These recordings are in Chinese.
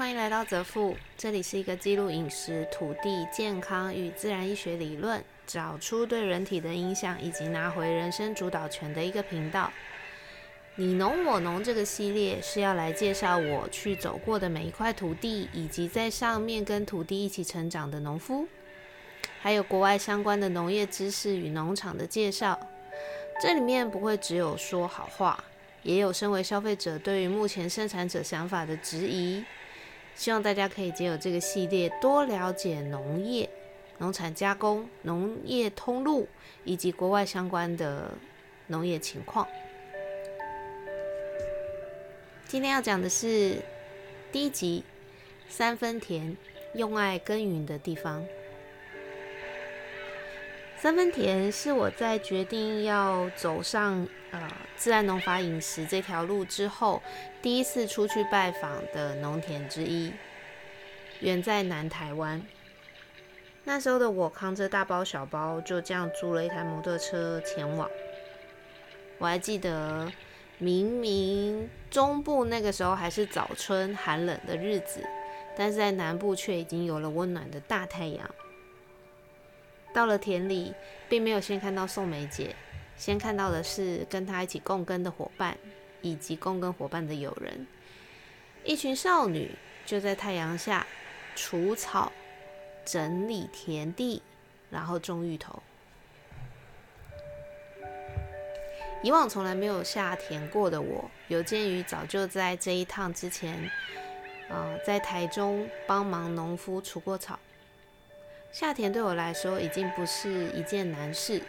欢迎来到泽富，这里是一个记录饮食、土地、健康与自然医学理论，找出对人体的影响，以及拿回人生主导权的一个频道。你农我农这个系列是要来介绍我去走过的每一块土地，以及在上面跟土地一起成长的农夫，还有国外相关的农业知识与农场的介绍。这里面不会只有说好话，也有身为消费者对于目前生产者想法的质疑。希望大家可以借由这个系列多了解农业、农产加工、农业通路以及国外相关的农业情况。今天要讲的是第一集三分田用爱耕耘的地方。三分田是我在决定要走上呃自然农法饮食这条路之后，第一次出去拜访的农田之一，远在南台湾。那时候的我扛着大包小包，就这样租了一台摩托车前往。我还记得，明明中部那个时候还是早春寒冷的日子，但是在南部却已经有了温暖的大太阳。到了田里，并没有先看到宋梅姐，先看到的是跟她一起共耕的伙伴，以及共耕伙伴的友人。一群少女就在太阳下除草、整理田地，然后种芋头。以往从来没有下田过的我，有鉴于早就在这一趟之前，呃，在台中帮忙农夫除过草。下田对我来说已经不是一件难事，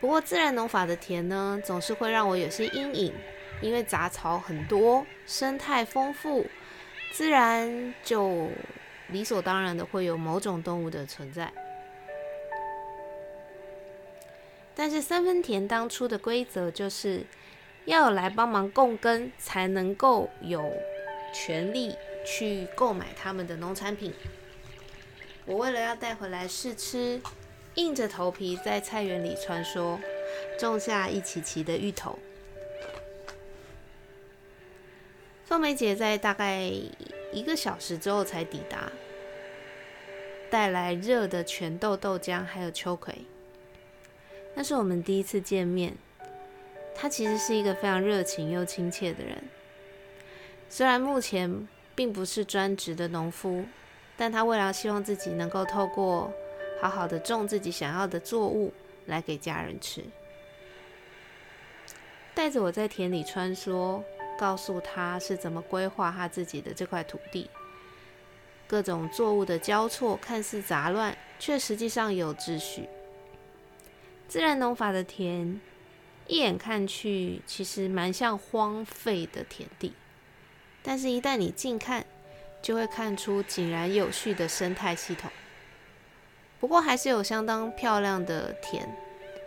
不过自然农法的田呢，总是会让我有些阴影，因为杂草很多，生态丰富，自然就理所当然的会有某种动物的存在。但是三分田当初的规则就是要有来帮忙共耕，才能够有权利去购买他们的农产品。我为了要带回来试吃，硬着头皮在菜园里穿梭，种下一齐齐的芋头。凤梅姐在大概一个小时之后才抵达，带来热的全豆豆浆还有秋葵。那是我们第一次见面，她其实是一个非常热情又亲切的人。虽然目前并不是专职的农夫。但他为了希望自己能够透过好好的种自己想要的作物来给家人吃，带着我在田里穿梭，告诉他是怎么规划他自己的这块土地，各种作物的交错看似杂乱，却实际上有秩序。自然农法的田，一眼看去其实蛮像荒废的田地，但是一旦你近看。就会看出井然有序的生态系统。不过还是有相当漂亮的田，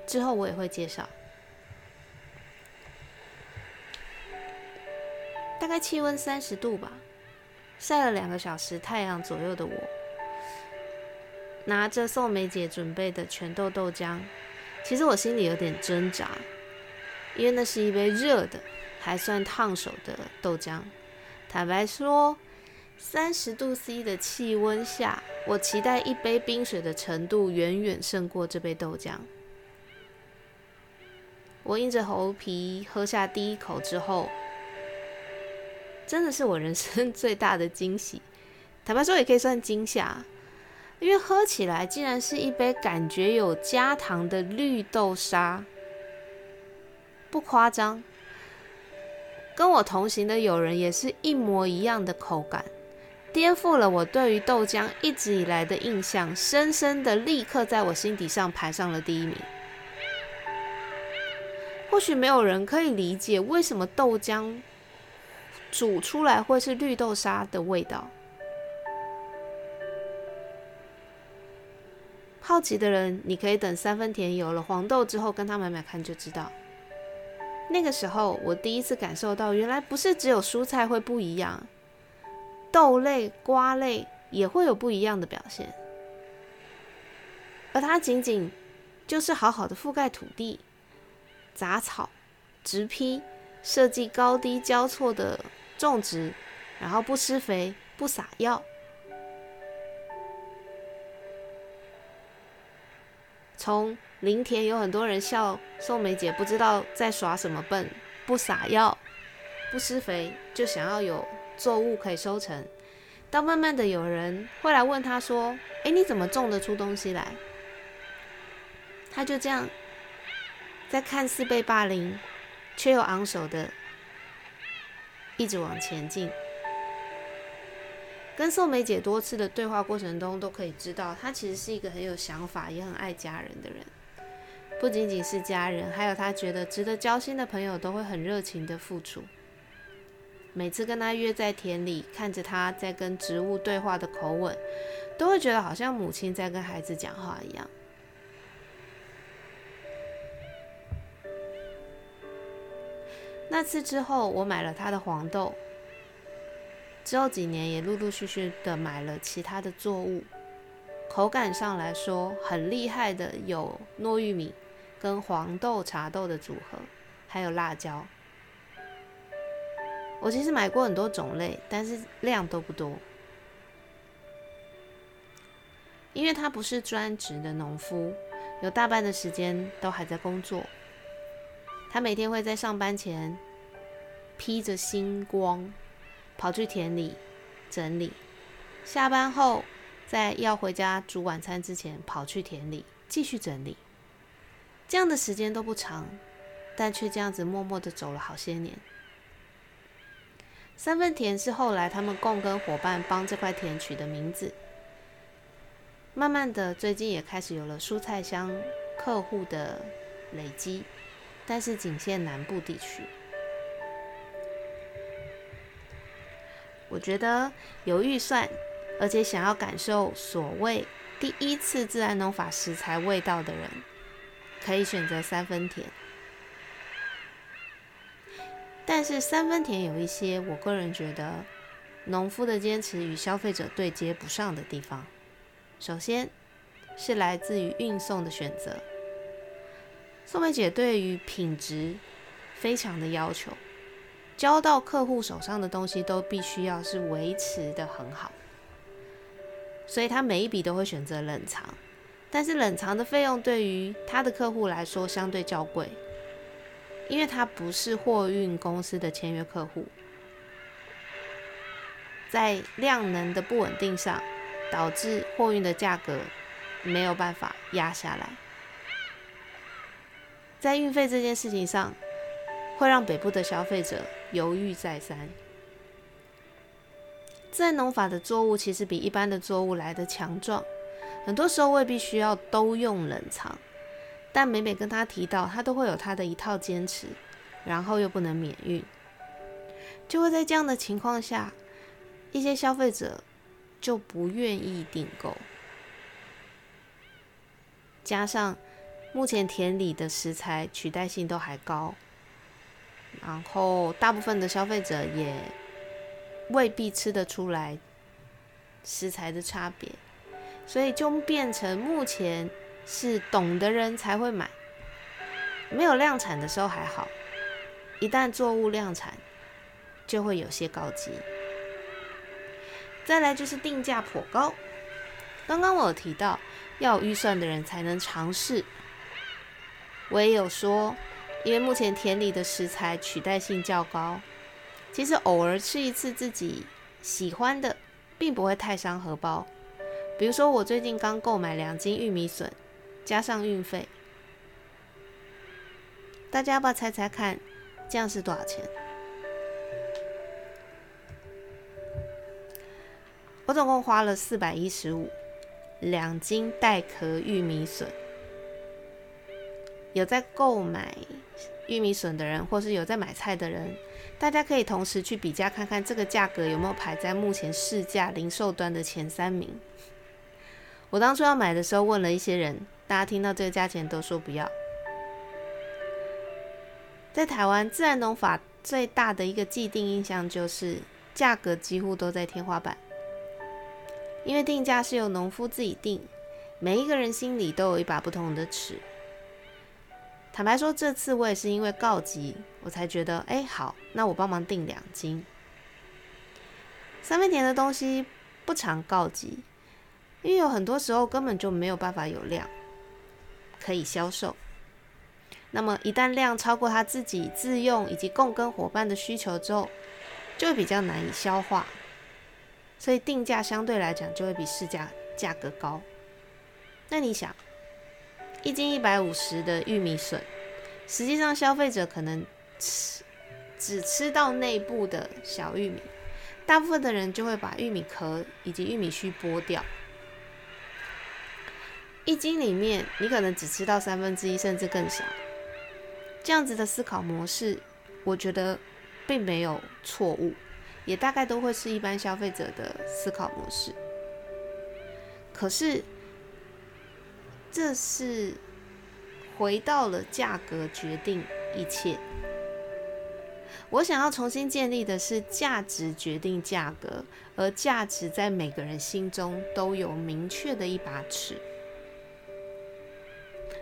之后我也会介绍。大概气温三十度吧，晒了两个小时太阳左右的我，拿着宋梅姐准备的全豆豆浆，其实我心里有点挣扎，因为那是一杯热的，还算烫手的豆浆。坦白说。三十度 C 的气温下，我期待一杯冰水的程度远远胜过这杯豆浆。我硬着头皮喝下第一口之后，真的是我人生最大的惊喜。坦白说，也可以算惊吓，因为喝起来竟然是一杯感觉有加糖的绿豆沙，不夸张。跟我同行的友人也是一模一样的口感。颠覆了我对于豆浆一直以来的印象，深深的立刻在我心底上排上了第一名。或许没有人可以理解为什么豆浆煮出来会是绿豆沙的味道。好奇的人，你可以等三分甜有了黄豆之后，跟他买买看就知道。那个时候，我第一次感受到，原来不是只有蔬菜会不一样。豆类、瓜类也会有不一样的表现，而它仅仅就是好好的覆盖土地、杂草、植坯，设计高低交错的种植，然后不施肥，不撒药。从林田有很多人笑宋梅姐不知道在耍什么笨，不撒药，不施肥，就想要有作物可以收成。到慢慢的有人会来问他说：“哎，你怎么种得出东西来？”他就这样，在看似被霸凌，却又昂首的一直往前进。跟宋梅姐多次的对话过程中，都可以知道，她其实是一个很有想法，也很爱家人的人。不仅仅是家人，还有她觉得值得交心的朋友，都会很热情的付出。每次跟他约在田里，看着他在跟植物对话的口吻，都会觉得好像母亲在跟孩子讲话一样。那次之后，我买了他的黄豆。之后几年也陆陆续续的买了其他的作物，口感上来说很厉害的有糯玉米跟黄豆茶豆的组合，还有辣椒。我其实买过很多种类，但是量都不多，因为他不是专职的农夫，有大半的时间都还在工作。他每天会在上班前披着星光。跑去田里整理，下班后在要回家煮晚餐之前，跑去田里继续整理。这样的时间都不长，但却这样子默默的走了好些年。三分田是后来他们共跟伙伴帮这块田取的名字。慢慢的，最近也开始有了蔬菜箱客户的累积，但是仅限南部地区。我觉得有预算，而且想要感受所谓第一次自然农法食材味道的人，可以选择三分田。但是三分田有一些我个人觉得农夫的坚持与消费者对接不上的地方。首先是来自于运送的选择，宋梅姐对于品质非常的要求。交到客户手上的东西都必须要是维持的很好，所以她每一笔都会选择冷藏，但是冷藏的费用对于他的客户来说相对较贵，因为他不是货运公司的签约客户，在量能的不稳定上，导致货运的价格没有办法压下来，在运费这件事情上，会让北部的消费者。犹豫再三。自然农法的作物其实比一般的作物来的强壮，很多时候未必需要都用冷藏。但每每跟他提到，他都会有他的一套坚持，然后又不能免运，就会在这样的情况下，一些消费者就不愿意订购。加上目前田里的食材取代性都还高。然后，大部分的消费者也未必吃得出来食材的差别，所以就变成目前是懂的人才会买。没有量产的时候还好，一旦作物量产，就会有些高级。再来就是定价颇高。刚刚我有提到，要有预算的人才能尝试。我也有说。因为目前田里的食材取代性较高，其实偶尔吃一次自己喜欢的，并不会太伤荷包。比如说，我最近刚购买两斤玉米笋，加上运费，大家要不要猜猜看，这样是多少钱？我总共花了四百一十五，两斤带壳玉米笋。有在购买玉米笋的人，或是有在买菜的人，大家可以同时去比价看看这个价格有没有排在目前市价零售端的前三名。我当初要买的时候问了一些人，大家听到这个价钱都说不要。在台湾自然农法最大的一个既定印象就是价格几乎都在天花板，因为定价是由农夫自己定，每一个人心里都有一把不同的尺。坦白说，这次我也是因为告急，我才觉得，哎，好，那我帮忙订两斤。三分田的东西不常告急，因为有很多时候根本就没有办法有量可以销售。那么一旦量超过他自己自用以及共跟伙伴的需求之后，就会比较难以消化，所以定价相对来讲就会比市价价格高。那你想，一斤一百五十的玉米笋，实际上消费者可能吃只吃到内部的小玉米。大部分的人就会把玉米壳以及玉米须剥掉，一斤里面你可能只吃到三分之一，甚至更少。这样子的思考模式，我觉得并没有错误，也大概都会是一般消费者的思考模式。可是，这是回到了价格决定一切。我想要重新建立的是价值决定价格，而价值在每个人心中都有明确的一把尺。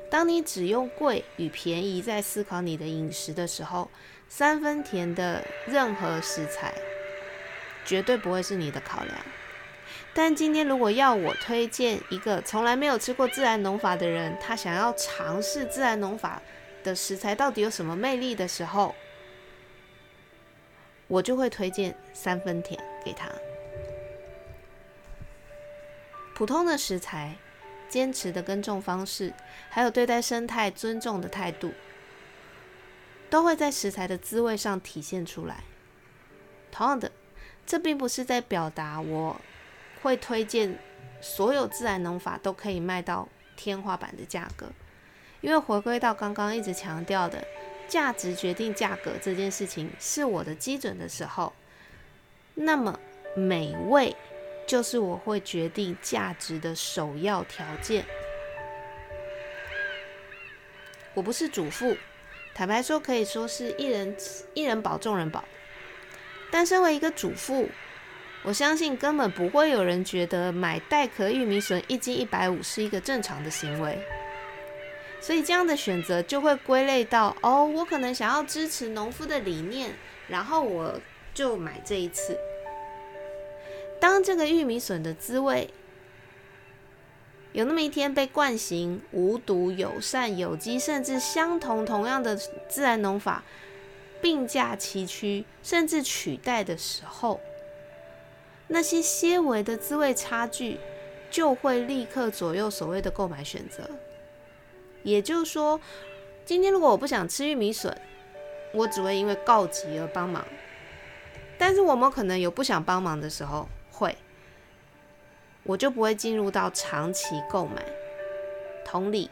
当你只用贵与便宜在思考你的饮食的时候，三分甜的任何食材绝对不会是你的考量。但今天如果要我推荐一个从来没有吃过自然农法的人，他想要尝试自然农法的食材到底有什么魅力的时候，我就会推荐三分甜给他。普通的食材，坚持的耕种方式，还有对待生态尊重的态度，都会在食材的滋味上体现出来。同样的，这并不是在表达我会推荐所有自然农法都可以卖到天花板的价格，因为回归到刚刚一直强调的。价值决定价格这件事情是我的基准的时候，那么美味就是我会决定价值的首要条件。我不是主妇，坦白说可以说是一人一人保众人保。但身为一个主妇，我相信根本不会有人觉得买带壳玉米笋一斤一百五是一个正常的行为。所以这样的选择就会归类到哦，我可能想要支持农夫的理念，然后我就买这一次。当这个玉米笋的滋味有那么一天被惯行无毒、友善、有机，甚至相同同样的自然农法并驾齐驱，甚至取代的时候，那些些微的滋味差距就会立刻左右所谓的购买选择。也就是说，今天如果我不想吃玉米笋，我只会因为告急而帮忙。但是我们可能有不想帮忙的时候，会，我就不会进入到长期购买。同理，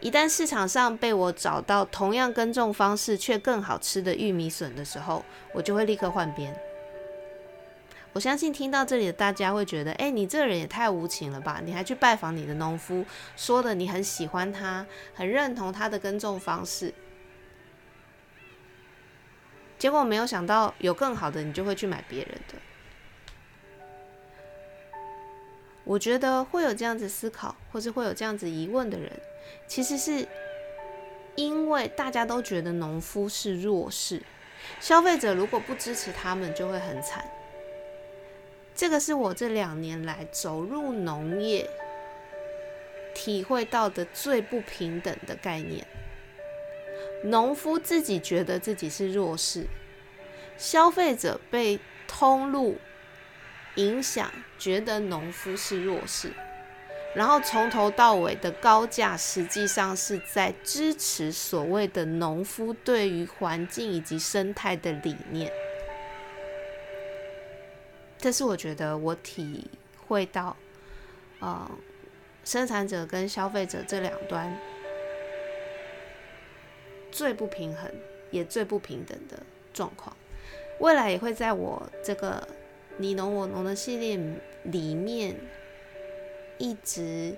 一旦市场上被我找到同样耕种方式却更好吃的玉米笋的时候，我就会立刻换边。我相信听到这里的大家会觉得，哎，你这个人也太无情了吧！你还去拜访你的农夫，说的你很喜欢他，很认同他的耕种方式，结果没有想到有更好的，你就会去买别人的。我觉得会有这样子思考，或是会有这样子疑问的人，其实是因为大家都觉得农夫是弱势，消费者如果不支持他们，就会很惨。这个是我这两年来走入农业体会到的最不平等的概念。农夫自己觉得自己是弱势，消费者被通路影响，觉得农夫是弱势，然后从头到尾的高价，实际上是在支持所谓的农夫对于环境以及生态的理念。这是我觉得我体会到，呃，生产者跟消费者这两端最不平衡也最不平等的状况。未来也会在我这个你侬我侬的系列里面，一直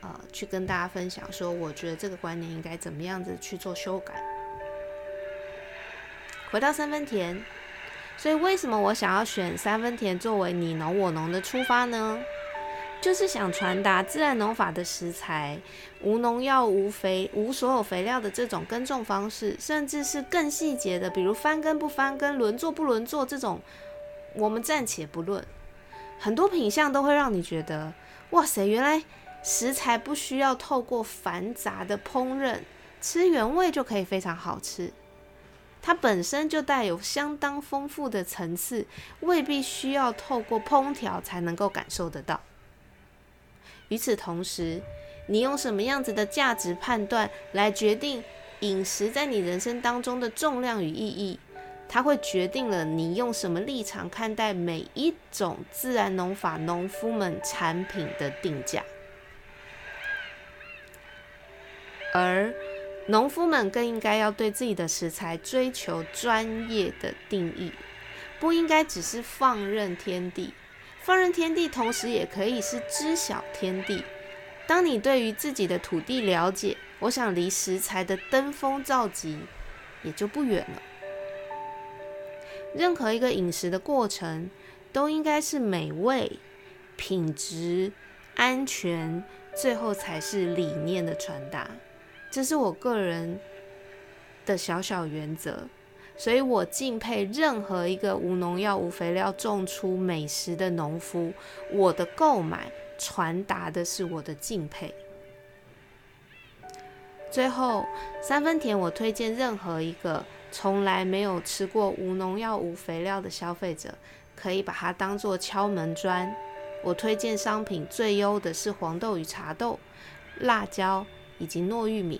呃去跟大家分享，说我觉得这个观念应该怎么样子去做修改。回到三分田。所以，为什么我想要选三分田作为你侬我侬的出发呢？就是想传达自然农法的食材，无农药、无肥、无所有肥料的这种耕种方式，甚至是更细节的，比如翻耕不翻耕、轮作不轮作这种，我们暂且不论。很多品相都会让你觉得，哇塞，原来食材不需要透过繁杂的烹饪，吃原味就可以非常好吃。它本身就带有相当丰富的层次，未必需要透过烹调才能够感受得到。与此同时，你用什么样子的价值判断来决定饮食在你人生当中的重量与意义？它会决定了你用什么立场看待每一种自然农法农夫们产品的定价，而。农夫们更应该要对自己的食材追求专业的定义，不应该只是放任天地。放任天地，同时也可以是知晓天地。当你对于自己的土地了解，我想离食材的登峰造极也就不远了。任何一个饮食的过程，都应该是美味、品质、安全，最后才是理念的传达。这是我个人的小小原则，所以我敬佩任何一个无农药、无肥料种出美食的农夫。我的购买传达的是我的敬佩。最后三分甜，我推荐任何一个从来没有吃过无农药、无肥料的消费者，可以把它当做敲门砖。我推荐商品最优的是黄豆与茶豆、辣椒。以及糯玉米。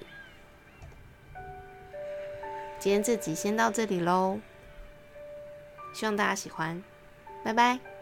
今天这集先到这里喽，希望大家喜欢，拜拜。